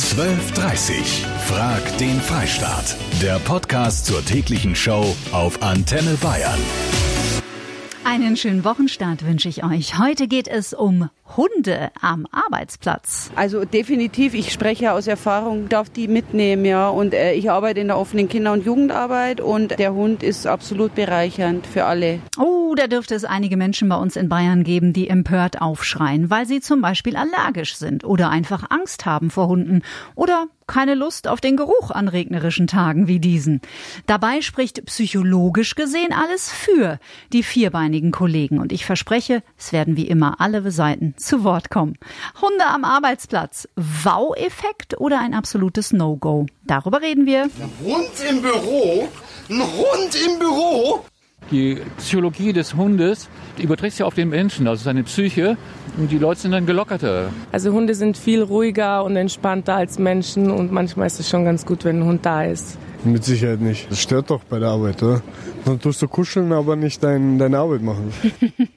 1230. Frag den Freistaat. Der Podcast zur täglichen Show auf Antenne Bayern. Einen schönen Wochenstart wünsche ich euch. Heute geht es um Hunde am Arbeitsplatz. Also definitiv, ich spreche aus Erfahrung, darf die mitnehmen, ja. Und äh, ich arbeite in der offenen Kinder- und Jugendarbeit und der Hund ist absolut bereichernd für alle. Oh, da dürfte es einige Menschen bei uns in Bayern geben, die empört aufschreien, weil sie zum Beispiel allergisch sind oder einfach Angst haben vor Hunden oder keine Lust auf den Geruch an regnerischen Tagen wie diesen. Dabei spricht psychologisch gesehen alles für die vierbeinigen Kollegen und ich verspreche, es werden wie immer alle Seiten zu Wort kommen. Hunde am Arbeitsplatz, Wow-Effekt oder ein absolutes No-Go? Darüber reden wir. Ein Hund im Büro? Ein Hund im Büro? Die Psychologie des Hundes überträgt sich auf den Menschen, also seine Psyche. Und die Leute sind dann gelockerter. Also Hunde sind viel ruhiger und entspannter als Menschen und manchmal ist es schon ganz gut, wenn ein Hund da ist. Mit Sicherheit nicht. Das stört doch bei der Arbeit, oder? Dann tust du kuscheln, aber nicht dein, deine Arbeit machen.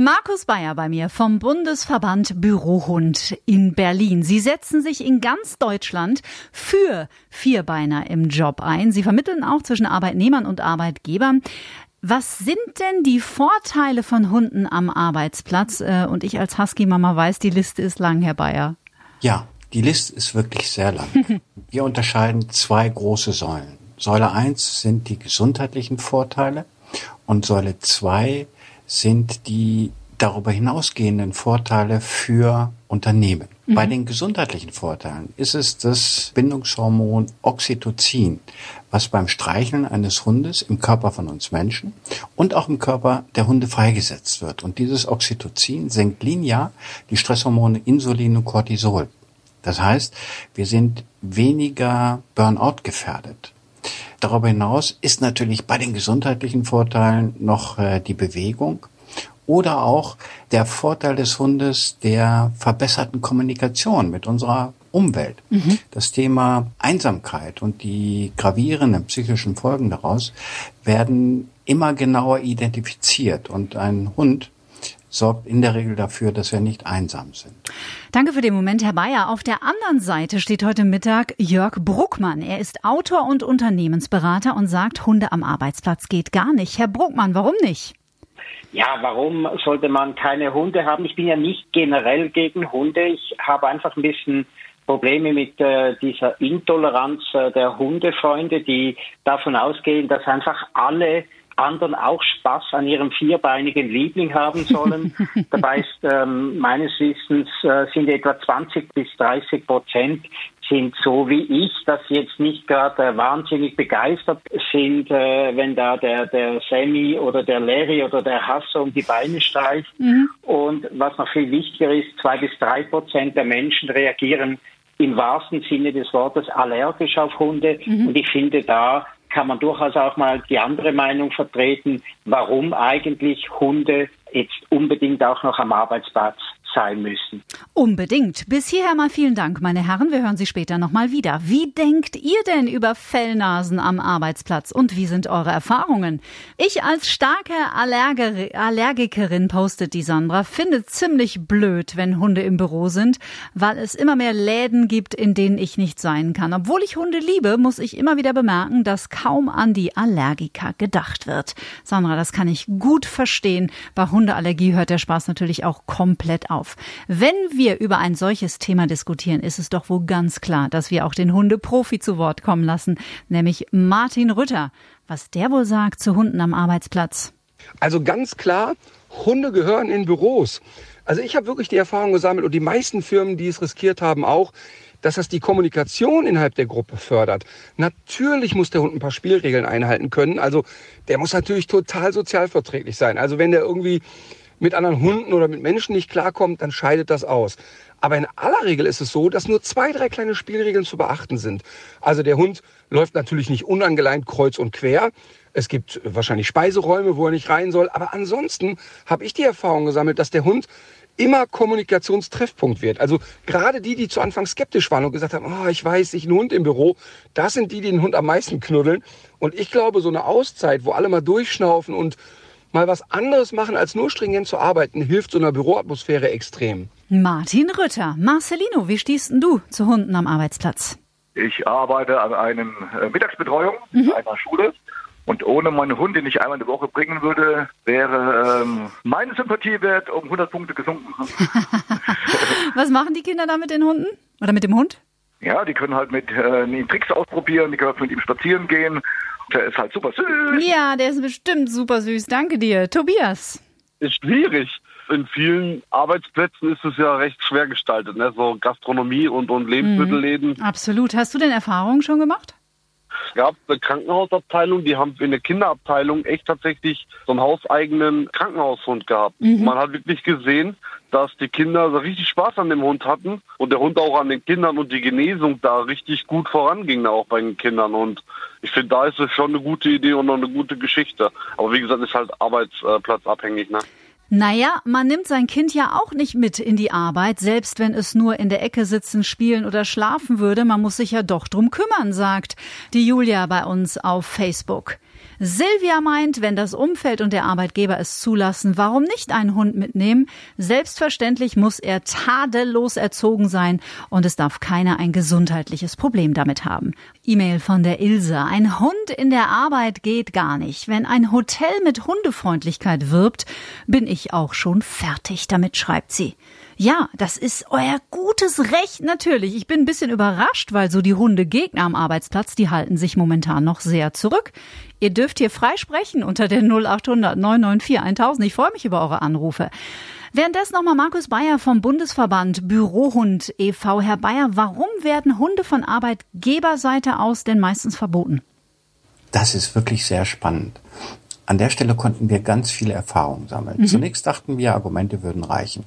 Markus Bayer bei mir vom Bundesverband Bürohund in Berlin. Sie setzen sich in ganz Deutschland für Vierbeiner im Job ein. Sie vermitteln auch zwischen Arbeitnehmern und Arbeitgebern. Was sind denn die Vorteile von Hunden am Arbeitsplatz? Äh, und ich als Husky-Mama weiß, die Liste ist lang, Herr Bayer. Ja, die Liste ist wirklich sehr lang. Wir unterscheiden zwei große Säulen. Säule 1 sind die gesundheitlichen Vorteile und Säule 2 sind die darüber hinausgehenden Vorteile für Unternehmen. Mhm. Bei den gesundheitlichen Vorteilen ist es das Bindungshormon Oxytocin, was beim Streicheln eines Hundes im Körper von uns Menschen und auch im Körper der Hunde freigesetzt wird. Und dieses Oxytocin senkt linear die Stresshormone Insulin und Cortisol. Das heißt, wir sind weniger Burnout gefährdet. Darüber hinaus ist natürlich bei den gesundheitlichen Vorteilen noch äh, die Bewegung oder auch der Vorteil des Hundes der verbesserten Kommunikation mit unserer Umwelt. Mhm. Das Thema Einsamkeit und die gravierenden psychischen Folgen daraus werden immer genauer identifiziert und ein Hund sorgt in der Regel dafür, dass wir nicht einsam sind. Danke für den Moment, Herr Bayer. Auf der anderen Seite steht heute Mittag Jörg Bruckmann. Er ist Autor und Unternehmensberater und sagt, Hunde am Arbeitsplatz geht gar nicht. Herr Bruckmann, warum nicht? Ja, warum sollte man keine Hunde haben? Ich bin ja nicht generell gegen Hunde. Ich habe einfach ein bisschen Probleme mit äh, dieser Intoleranz äh, der Hundefreunde, die davon ausgehen, dass einfach alle anderen auch Spaß an ihrem vierbeinigen Liebling haben sollen. Dabei ist ähm, meines Wissens äh, sind etwa 20 bis 30 Prozent sind so wie ich, dass sie jetzt nicht gerade äh, wahnsinnig begeistert sind, äh, wenn da der, der Sammy oder der Larry oder der Hasso um die Beine streicht. Mhm. Und was noch viel wichtiger ist, zwei bis drei Prozent der Menschen reagieren im wahrsten Sinne des Wortes allergisch auf Hunde. Mhm. Und ich finde, da kann man durchaus auch mal die andere Meinung vertreten, warum eigentlich Hunde jetzt unbedingt auch noch am Arbeitsplatz sein müssen. Unbedingt. Bis hierher mal vielen Dank, meine Herren. Wir hören Sie später nochmal wieder. Wie denkt ihr denn über Fellnasen am Arbeitsplatz und wie sind eure Erfahrungen? Ich als starke Allerger Allergikerin, postet die Sandra, finde ziemlich blöd, wenn Hunde im Büro sind, weil es immer mehr Läden gibt, in denen ich nicht sein kann. Obwohl ich Hunde liebe, muss ich immer wieder bemerken, dass kaum an die Allergiker gedacht wird. Sandra, das kann ich gut verstehen. Bei Hundeallergie hört der Spaß natürlich auch komplett auf auf. Wenn wir über ein solches Thema diskutieren, ist es doch wohl ganz klar, dass wir auch den Hundeprofi zu Wort kommen lassen, nämlich Martin Rütter. Was der wohl sagt zu Hunden am Arbeitsplatz. Also ganz klar, Hunde gehören in Büros. Also ich habe wirklich die Erfahrung gesammelt und die meisten Firmen, die es riskiert haben, auch, dass das die Kommunikation innerhalb der Gruppe fördert. Natürlich muss der Hund ein paar Spielregeln einhalten können. Also der muss natürlich total sozialverträglich sein. Also wenn der irgendwie mit anderen Hunden oder mit Menschen nicht klarkommt, dann scheidet das aus. Aber in aller Regel ist es so, dass nur zwei, drei kleine Spielregeln zu beachten sind. Also der Hund läuft natürlich nicht unangeleint kreuz und quer. Es gibt wahrscheinlich Speiseräume, wo er nicht rein soll. Aber ansonsten habe ich die Erfahrung gesammelt, dass der Hund immer Kommunikationstreffpunkt wird. Also gerade die, die zu Anfang skeptisch waren und gesagt haben, oh, ich weiß, ich ein Hund im Büro, das sind die, die den Hund am meisten knuddeln. Und ich glaube, so eine Auszeit, wo alle mal durchschnaufen und mal was anderes machen, als nur stringent zu arbeiten, hilft so einer Büroatmosphäre extrem. Martin Rütter. Marcelino, wie stehst denn du zu Hunden am Arbeitsplatz? Ich arbeite an einem äh, Mittagsbetreuung in einer Schule. Und ohne meinen Hund, den ich einmal in der Woche bringen würde, wäre ähm, meine Sympathiewert um 100 Punkte gesunken. Was machen die Kinder da mit den Hunden? Oder mit dem Hund? Ja, die können halt mit äh, ihm Tricks ausprobieren, die können mit ihm spazieren gehen. Der ist halt super süß. Ja, der ist bestimmt super süß. Danke dir. Tobias. Ist schwierig. In vielen Arbeitsplätzen ist es ja recht schwer gestaltet, ne? so Gastronomie und, und Lebensmittelläden. Mhm, absolut. Hast du denn Erfahrungen schon gemacht? Es gab eine Krankenhausabteilung, die haben in der Kinderabteilung echt tatsächlich so einen hauseigenen Krankenhaushund gehabt. Mhm. Man hat wirklich gesehen, dass die Kinder so richtig Spaß an dem Hund hatten und der Hund auch an den Kindern und die Genesung da richtig gut voranging, auch bei den Kindern. Und ich finde, da ist es schon eine gute Idee und noch eine gute Geschichte. Aber wie gesagt, ist halt arbeitsplatzabhängig. Ne? Naja, man nimmt sein Kind ja auch nicht mit in die Arbeit, selbst wenn es nur in der Ecke sitzen, spielen oder schlafen würde. Man muss sich ja doch drum kümmern, sagt die Julia bei uns auf Facebook. Silvia meint, wenn das Umfeld und der Arbeitgeber es zulassen, warum nicht einen Hund mitnehmen? Selbstverständlich muss er tadellos erzogen sein und es darf keiner ein gesundheitliches Problem damit haben. E-Mail von der Ilse. Ein Hund in der Arbeit geht gar nicht. Wenn ein Hotel mit Hundefreundlichkeit wirbt, bin ich auch schon fertig damit, schreibt sie. Ja, das ist euer gutes Recht natürlich. Ich bin ein bisschen überrascht, weil so die Hundegegner am Arbeitsplatz, die halten sich momentan noch sehr zurück. Ihr dürft hier frei sprechen unter der 0800 994 1000. Ich freue mich über eure Anrufe. Währenddessen nochmal Markus Bayer vom Bundesverband Bürohund e.V. Herr Bayer, warum werden Hunde von Arbeitgeberseite aus denn meistens verboten? Das ist wirklich sehr spannend. An der Stelle konnten wir ganz viele Erfahrungen sammeln. Mhm. Zunächst dachten wir, Argumente würden reichen.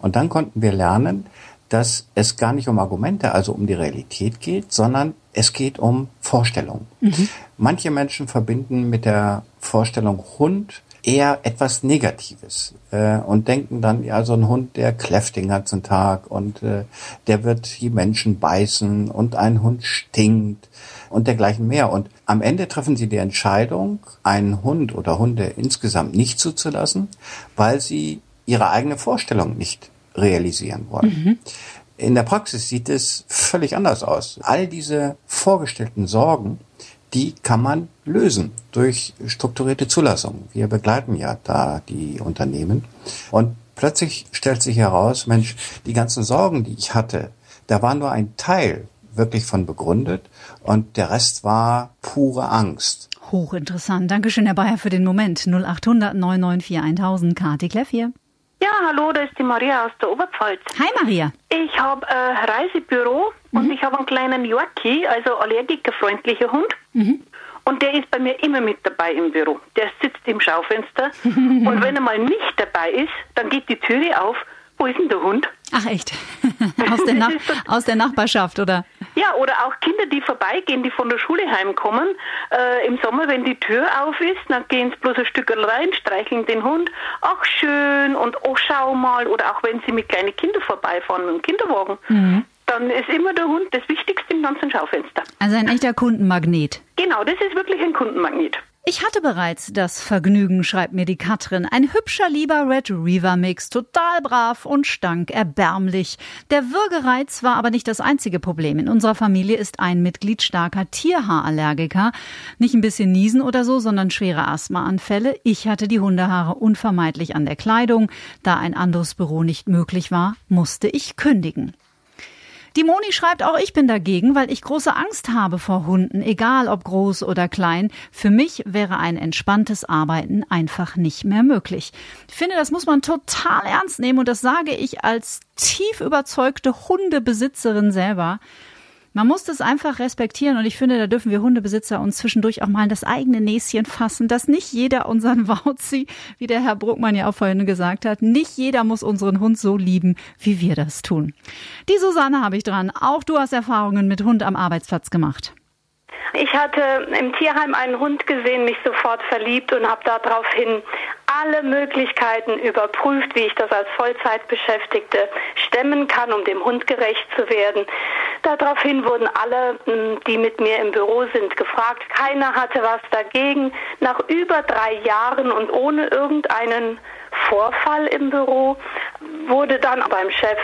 Und dann konnten wir lernen, dass es gar nicht um Argumente, also um die Realität geht, sondern es geht um Vorstellungen. Mhm. Manche Menschen verbinden mit der Vorstellung Hund eher etwas Negatives äh, und denken dann, ja, so ein Hund, der kläfft den ganzen Tag und äh, der wird die Menschen beißen und ein Hund stinkt und dergleichen mehr. Und am Ende treffen sie die Entscheidung, einen Hund oder Hunde insgesamt nicht zuzulassen, weil sie ihre eigene Vorstellung nicht realisieren wollen. Mhm. In der Praxis sieht es völlig anders aus. All diese vorgestellten Sorgen, die kann man lösen durch strukturierte Zulassung. Wir begleiten ja da die Unternehmen und plötzlich stellt sich heraus, Mensch, die ganzen Sorgen, die ich hatte, da war nur ein Teil wirklich von begründet und der Rest war pure Angst. Hochinteressant. Dankeschön, Herr Bayer, für den Moment. 0800 994 1000. Kati Kleff hier. Ja, hallo, da ist die Maria aus der Oberpfalz. Hi Maria. Ich habe ein Reisebüro mhm. und ich habe einen kleinen Yorkie, also allergikerfreundlicher Hund. Mhm. Und der ist bei mir immer mit dabei im Büro. Der sitzt im Schaufenster und wenn er mal nicht dabei ist, dann geht die Türe auf. Wo ist denn der Hund? Ach echt? aus, der aus der Nachbarschaft, oder? Ja, oder auch Kinder, die vorbeigehen, die von der Schule heimkommen. Äh, Im Sommer, wenn die Tür auf ist, dann gehen sie bloß ein Stück rein, streicheln den Hund. Ach, schön und oh, schau mal. Oder auch wenn sie mit kleinen Kindern vorbeifahren mit dem Kinderwagen. Mhm. Dann ist immer der Hund das Wichtigste im ganzen Schaufenster. Also ein echter Kundenmagnet. Genau, das ist wirklich ein Kundenmagnet. Ich hatte bereits das Vergnügen, schreibt mir die Katrin. Ein hübscher, lieber Red Reaver Mix, total brav und stank erbärmlich. Der Würgereiz war aber nicht das einzige Problem. In unserer Familie ist ein Mitglied starker Tierhaarallergiker. Nicht ein bisschen niesen oder so, sondern schwere Asthmaanfälle. Ich hatte die Hundehaare unvermeidlich an der Kleidung. Da ein anderes Büro nicht möglich war, musste ich kündigen. Die Moni schreibt auch, ich bin dagegen, weil ich große Angst habe vor Hunden, egal ob groß oder klein. Für mich wäre ein entspanntes Arbeiten einfach nicht mehr möglich. Ich finde, das muss man total ernst nehmen und das sage ich als tief überzeugte Hundebesitzerin selber. Man muss das einfach respektieren und ich finde, da dürfen wir Hundebesitzer uns zwischendurch auch mal das eigene Näschen fassen, dass nicht jeder unseren Wauzi, wie der Herr Bruckmann ja auch vorhin gesagt hat, nicht jeder muss unseren Hund so lieben, wie wir das tun. Die Susanne habe ich dran. Auch du hast Erfahrungen mit Hund am Arbeitsplatz gemacht. Ich hatte im Tierheim einen Hund gesehen, mich sofort verliebt und habe daraufhin alle Möglichkeiten überprüft, wie ich das als Vollzeitbeschäftigte stemmen kann, um dem Hund gerecht zu werden. Daraufhin wurden alle, hm, die mit mir im Büro sind, gefragt. Keiner hatte was dagegen. Nach über drei Jahren und ohne irgendeinen Vorfall im Büro wurde dann beim Chef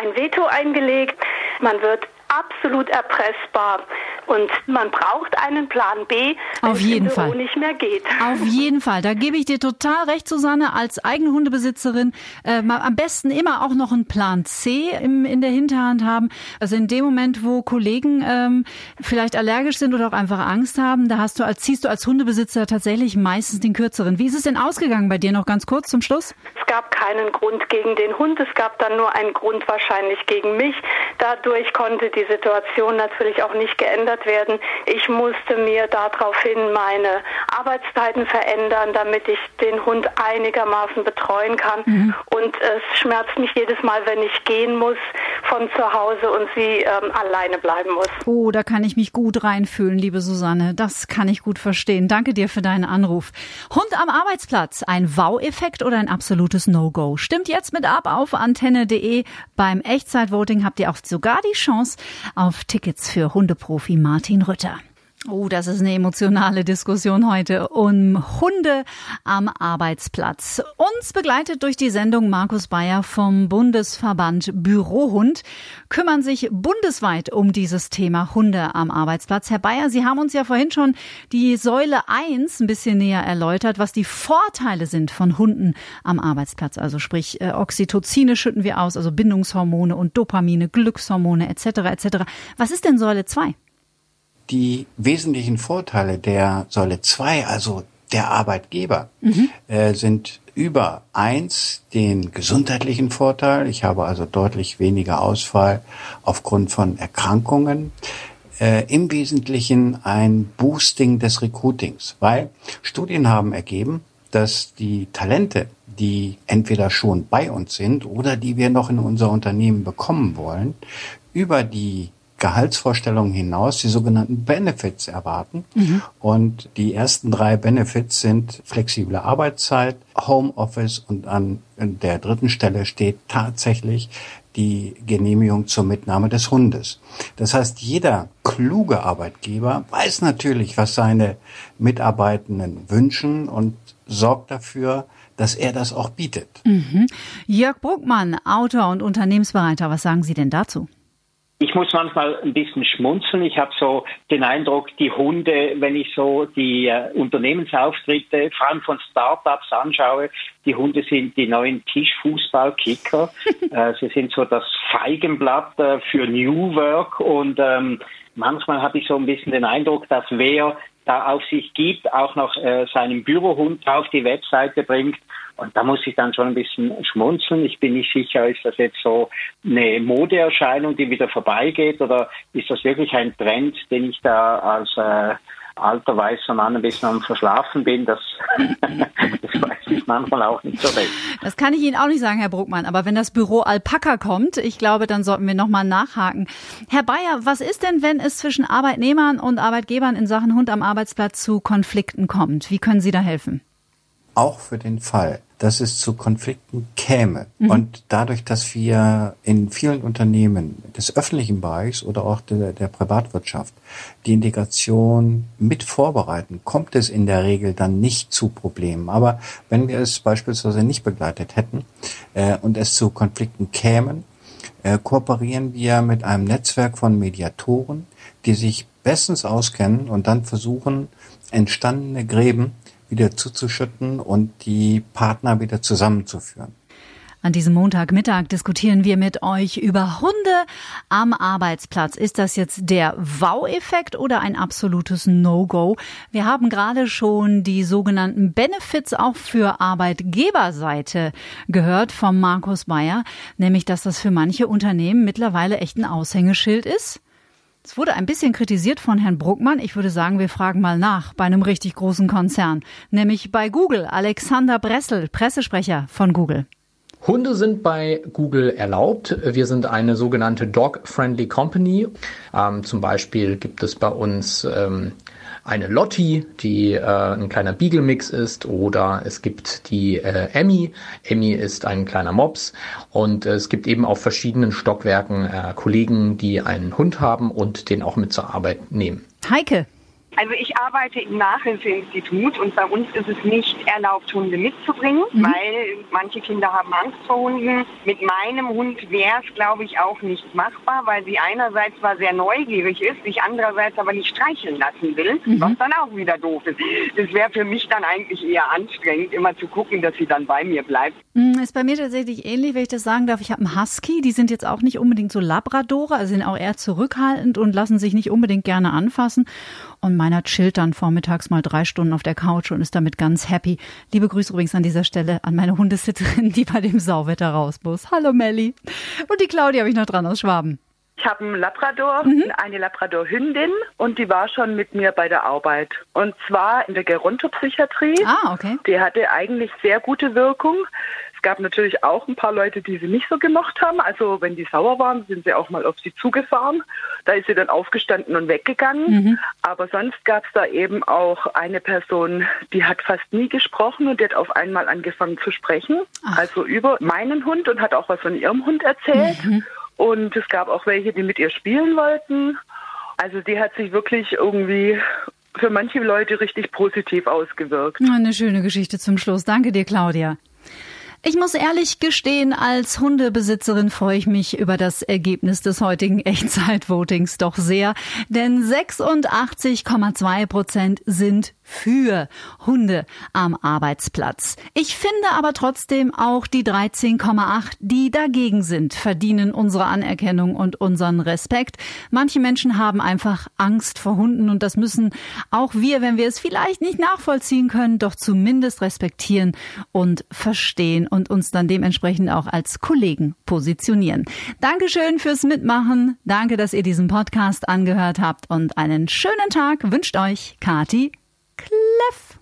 ein Veto eingelegt. Man wird absolut erpressbar. Und man braucht einen Plan B, wenn es Fall. nicht mehr geht. Auf jeden Fall. Da gebe ich dir total recht, Susanne, als eigene Hundebesitzerin. Äh, mal am besten immer auch noch einen Plan C im, in der Hinterhand haben. Also in dem Moment, wo Kollegen ähm, vielleicht allergisch sind oder auch einfach Angst haben, da hast du als, ziehst du als Hundebesitzer tatsächlich meistens den kürzeren. Wie ist es denn ausgegangen bei dir noch ganz kurz zum Schluss? Es gab keinen Grund gegen den Hund, es gab dann nur einen Grund wahrscheinlich gegen mich. Dadurch konnte die Situation natürlich auch nicht geändert werden. Ich musste mir daraufhin meine Arbeitszeiten verändern, damit ich den Hund einigermaßen betreuen kann. Mhm. Und es schmerzt mich jedes Mal, wenn ich gehen muss von zu Hause und sie ähm, alleine bleiben muss. Oh, da kann ich mich gut reinfühlen, liebe Susanne. Das kann ich gut verstehen. Danke dir für deinen Anruf. Hund am Arbeitsplatz, ein Wow-Effekt oder ein absolutes No-Go? Stimmt jetzt mit ab auf antenne.de. Beim Echtzeitvoting habt ihr auch sogar die Chance auf Tickets für Hundeprofi Martin Rütter. Oh, das ist eine emotionale Diskussion heute um Hunde am Arbeitsplatz. Uns begleitet durch die Sendung Markus Bayer vom Bundesverband Bürohund, kümmern sich bundesweit um dieses Thema Hunde am Arbeitsplatz. Herr Bayer, Sie haben uns ja vorhin schon die Säule 1 ein bisschen näher erläutert, was die Vorteile sind von Hunden am Arbeitsplatz. Also sprich, äh, Oxytocine schütten wir aus, also Bindungshormone und Dopamine, Glückshormone etc. etc. Was ist denn Säule 2? Die wesentlichen Vorteile der Säule 2, also der Arbeitgeber, äh, sind über eins den gesundheitlichen Vorteil. Ich habe also deutlich weniger Ausfall aufgrund von Erkrankungen. Äh, Im Wesentlichen ein Boosting des Recruitings, weil Studien haben ergeben, dass die Talente, die entweder schon bei uns sind oder die wir noch in unser Unternehmen bekommen wollen, über die Gehaltsvorstellungen hinaus die sogenannten Benefits erwarten. Und die ersten drei Benefits sind flexible Arbeitszeit, Homeoffice und an der dritten Stelle steht tatsächlich die Genehmigung zur Mitnahme des Hundes. Das heißt, jeder kluge Arbeitgeber weiß natürlich, was seine Mitarbeitenden wünschen und sorgt dafür, dass er das auch bietet. Mhm. Jörg Bruckmann, Autor und Unternehmensberater, was sagen Sie denn dazu? Ich muss manchmal ein bisschen schmunzeln. Ich habe so den Eindruck, die Hunde, wenn ich so die äh, Unternehmensauftritte, vor allem von Startups anschaue, die Hunde sind die neuen Tischfußballkicker. äh, sie sind so das Feigenblatt äh, für New Work und ähm, manchmal habe ich so ein bisschen den Eindruck, dass wer da auf sich gibt, auch noch äh, seinen Bürohund auf die Webseite bringt. Und da muss ich dann schon ein bisschen schmunzeln. Ich bin nicht sicher, ist das jetzt so eine Modeerscheinung, die wieder vorbeigeht, oder ist das wirklich ein Trend, den ich da als äh, alter weißer Mann ein bisschen am Verschlafen bin? Das, das weiß ich manchmal auch nicht so recht. Das kann ich Ihnen auch nicht sagen, Herr Bruckmann. Aber wenn das Büro Alpaka kommt, ich glaube, dann sollten wir nochmal nachhaken. Herr Bayer, was ist denn, wenn es zwischen Arbeitnehmern und Arbeitgebern in Sachen Hund am Arbeitsplatz zu Konflikten kommt? Wie können Sie da helfen? auch für den Fall, dass es zu Konflikten käme Mhm. und dadurch, dass wir in vielen Unternehmen des öffentlichen Bereichs oder auch der, der Privatwirtschaft die Integration mit vorbereiten, kommt es in der Regel dann nicht zu Problemen. Aber wenn wir es beispielsweise nicht begleitet hätten äh, und es zu Konflikten kämen, äh, kooperieren wir mit einem Netzwerk von Mediatoren, die sich bestens auskennen und dann versuchen, entstandene Gräben wieder zuzuschütten und die Partner wieder zusammenzuführen. An diesem Montagmittag diskutieren wir mit euch über Hunde am Arbeitsplatz. Ist das jetzt der Wow-Effekt oder ein absolutes No-Go? Wir haben gerade schon die sogenannten Benefits auch für Arbeitgeberseite gehört vom Markus Bayer, nämlich dass das für manche Unternehmen mittlerweile echt ein Aushängeschild ist. Es wurde ein bisschen kritisiert von Herrn Bruckmann. Ich würde sagen, wir fragen mal nach bei einem richtig großen Konzern, nämlich bei Google. Alexander Bressel, Pressesprecher von Google. Hunde sind bei Google erlaubt. Wir sind eine sogenannte Dog-Friendly Company. Ähm, zum Beispiel gibt es bei uns ähm, eine Lottie, die äh, ein kleiner Beagle-Mix ist, oder es gibt die äh, Emmy. Emmy ist ein kleiner Mops. Und äh, es gibt eben auf verschiedenen Stockwerken äh, Kollegen, die einen Hund haben und den auch mit zur Arbeit nehmen. Heike. Also ich arbeite im Nachhilfeinstitut und bei uns ist es nicht erlaubt, Hunde mitzubringen, mhm. weil manche Kinder haben Angst vor Hunden. Mit meinem Hund wäre es, glaube ich, auch nicht machbar, weil sie einerseits zwar sehr neugierig ist, sich andererseits aber nicht streicheln lassen will, mhm. was dann auch wieder doof ist. Das wäre für mich dann eigentlich eher anstrengend, immer zu gucken, dass sie dann bei mir bleibt. Mm, ist bei mir tatsächlich ähnlich, wenn ich das sagen darf. Ich habe einen Husky, die sind jetzt auch nicht unbedingt so Labradore, also sind auch eher zurückhaltend und lassen sich nicht unbedingt gerne anfassen. Und meiner chillt dann vormittags mal drei Stunden auf der Couch und ist damit ganz happy. Liebe Grüße übrigens an dieser Stelle an meine Hundesitterin, die bei dem Sauwetter raus muss. Hallo Melli. Und die Claudia habe ich noch dran aus Schwaben. Ich habe einen Labrador, mhm. eine Labrador-Hündin und die war schon mit mir bei der Arbeit. Und zwar in der Gerontopsychiatrie. Ah, okay. Die hatte eigentlich sehr gute Wirkung. Es gab natürlich auch ein paar Leute, die sie nicht so gemocht haben. Also wenn die sauer waren, sind sie auch mal auf sie zugefahren. Da ist sie dann aufgestanden und weggegangen. Mhm. Aber sonst gab es da eben auch eine Person, die hat fast nie gesprochen und die hat auf einmal angefangen zu sprechen. Ach. Also über meinen Hund und hat auch was von ihrem Hund erzählt. Mhm. Und es gab auch welche, die mit ihr spielen wollten. Also die hat sich wirklich irgendwie für manche Leute richtig positiv ausgewirkt. Eine schöne Geschichte zum Schluss. Danke dir, Claudia. Ich muss ehrlich gestehen, als Hundebesitzerin freue ich mich über das Ergebnis des heutigen Echtzeitvotings doch sehr, denn 86,2 Prozent sind für Hunde am Arbeitsplatz. Ich finde aber trotzdem auch die 13,8, die dagegen sind, verdienen unsere Anerkennung und unseren Respekt. Manche Menschen haben einfach Angst vor Hunden und das müssen auch wir, wenn wir es vielleicht nicht nachvollziehen können, doch zumindest respektieren und verstehen und uns dann dementsprechend auch als Kollegen positionieren. Dankeschön fürs Mitmachen. Danke, dass ihr diesen Podcast angehört habt und einen schönen Tag wünscht euch Kati Kleff.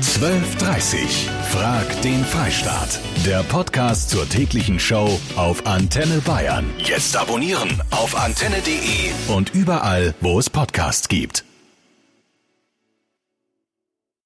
12.30 Frag den Freistaat. Der Podcast zur täglichen Show auf Antenne Bayern. Jetzt abonnieren auf antenne.de und überall, wo es Podcasts gibt.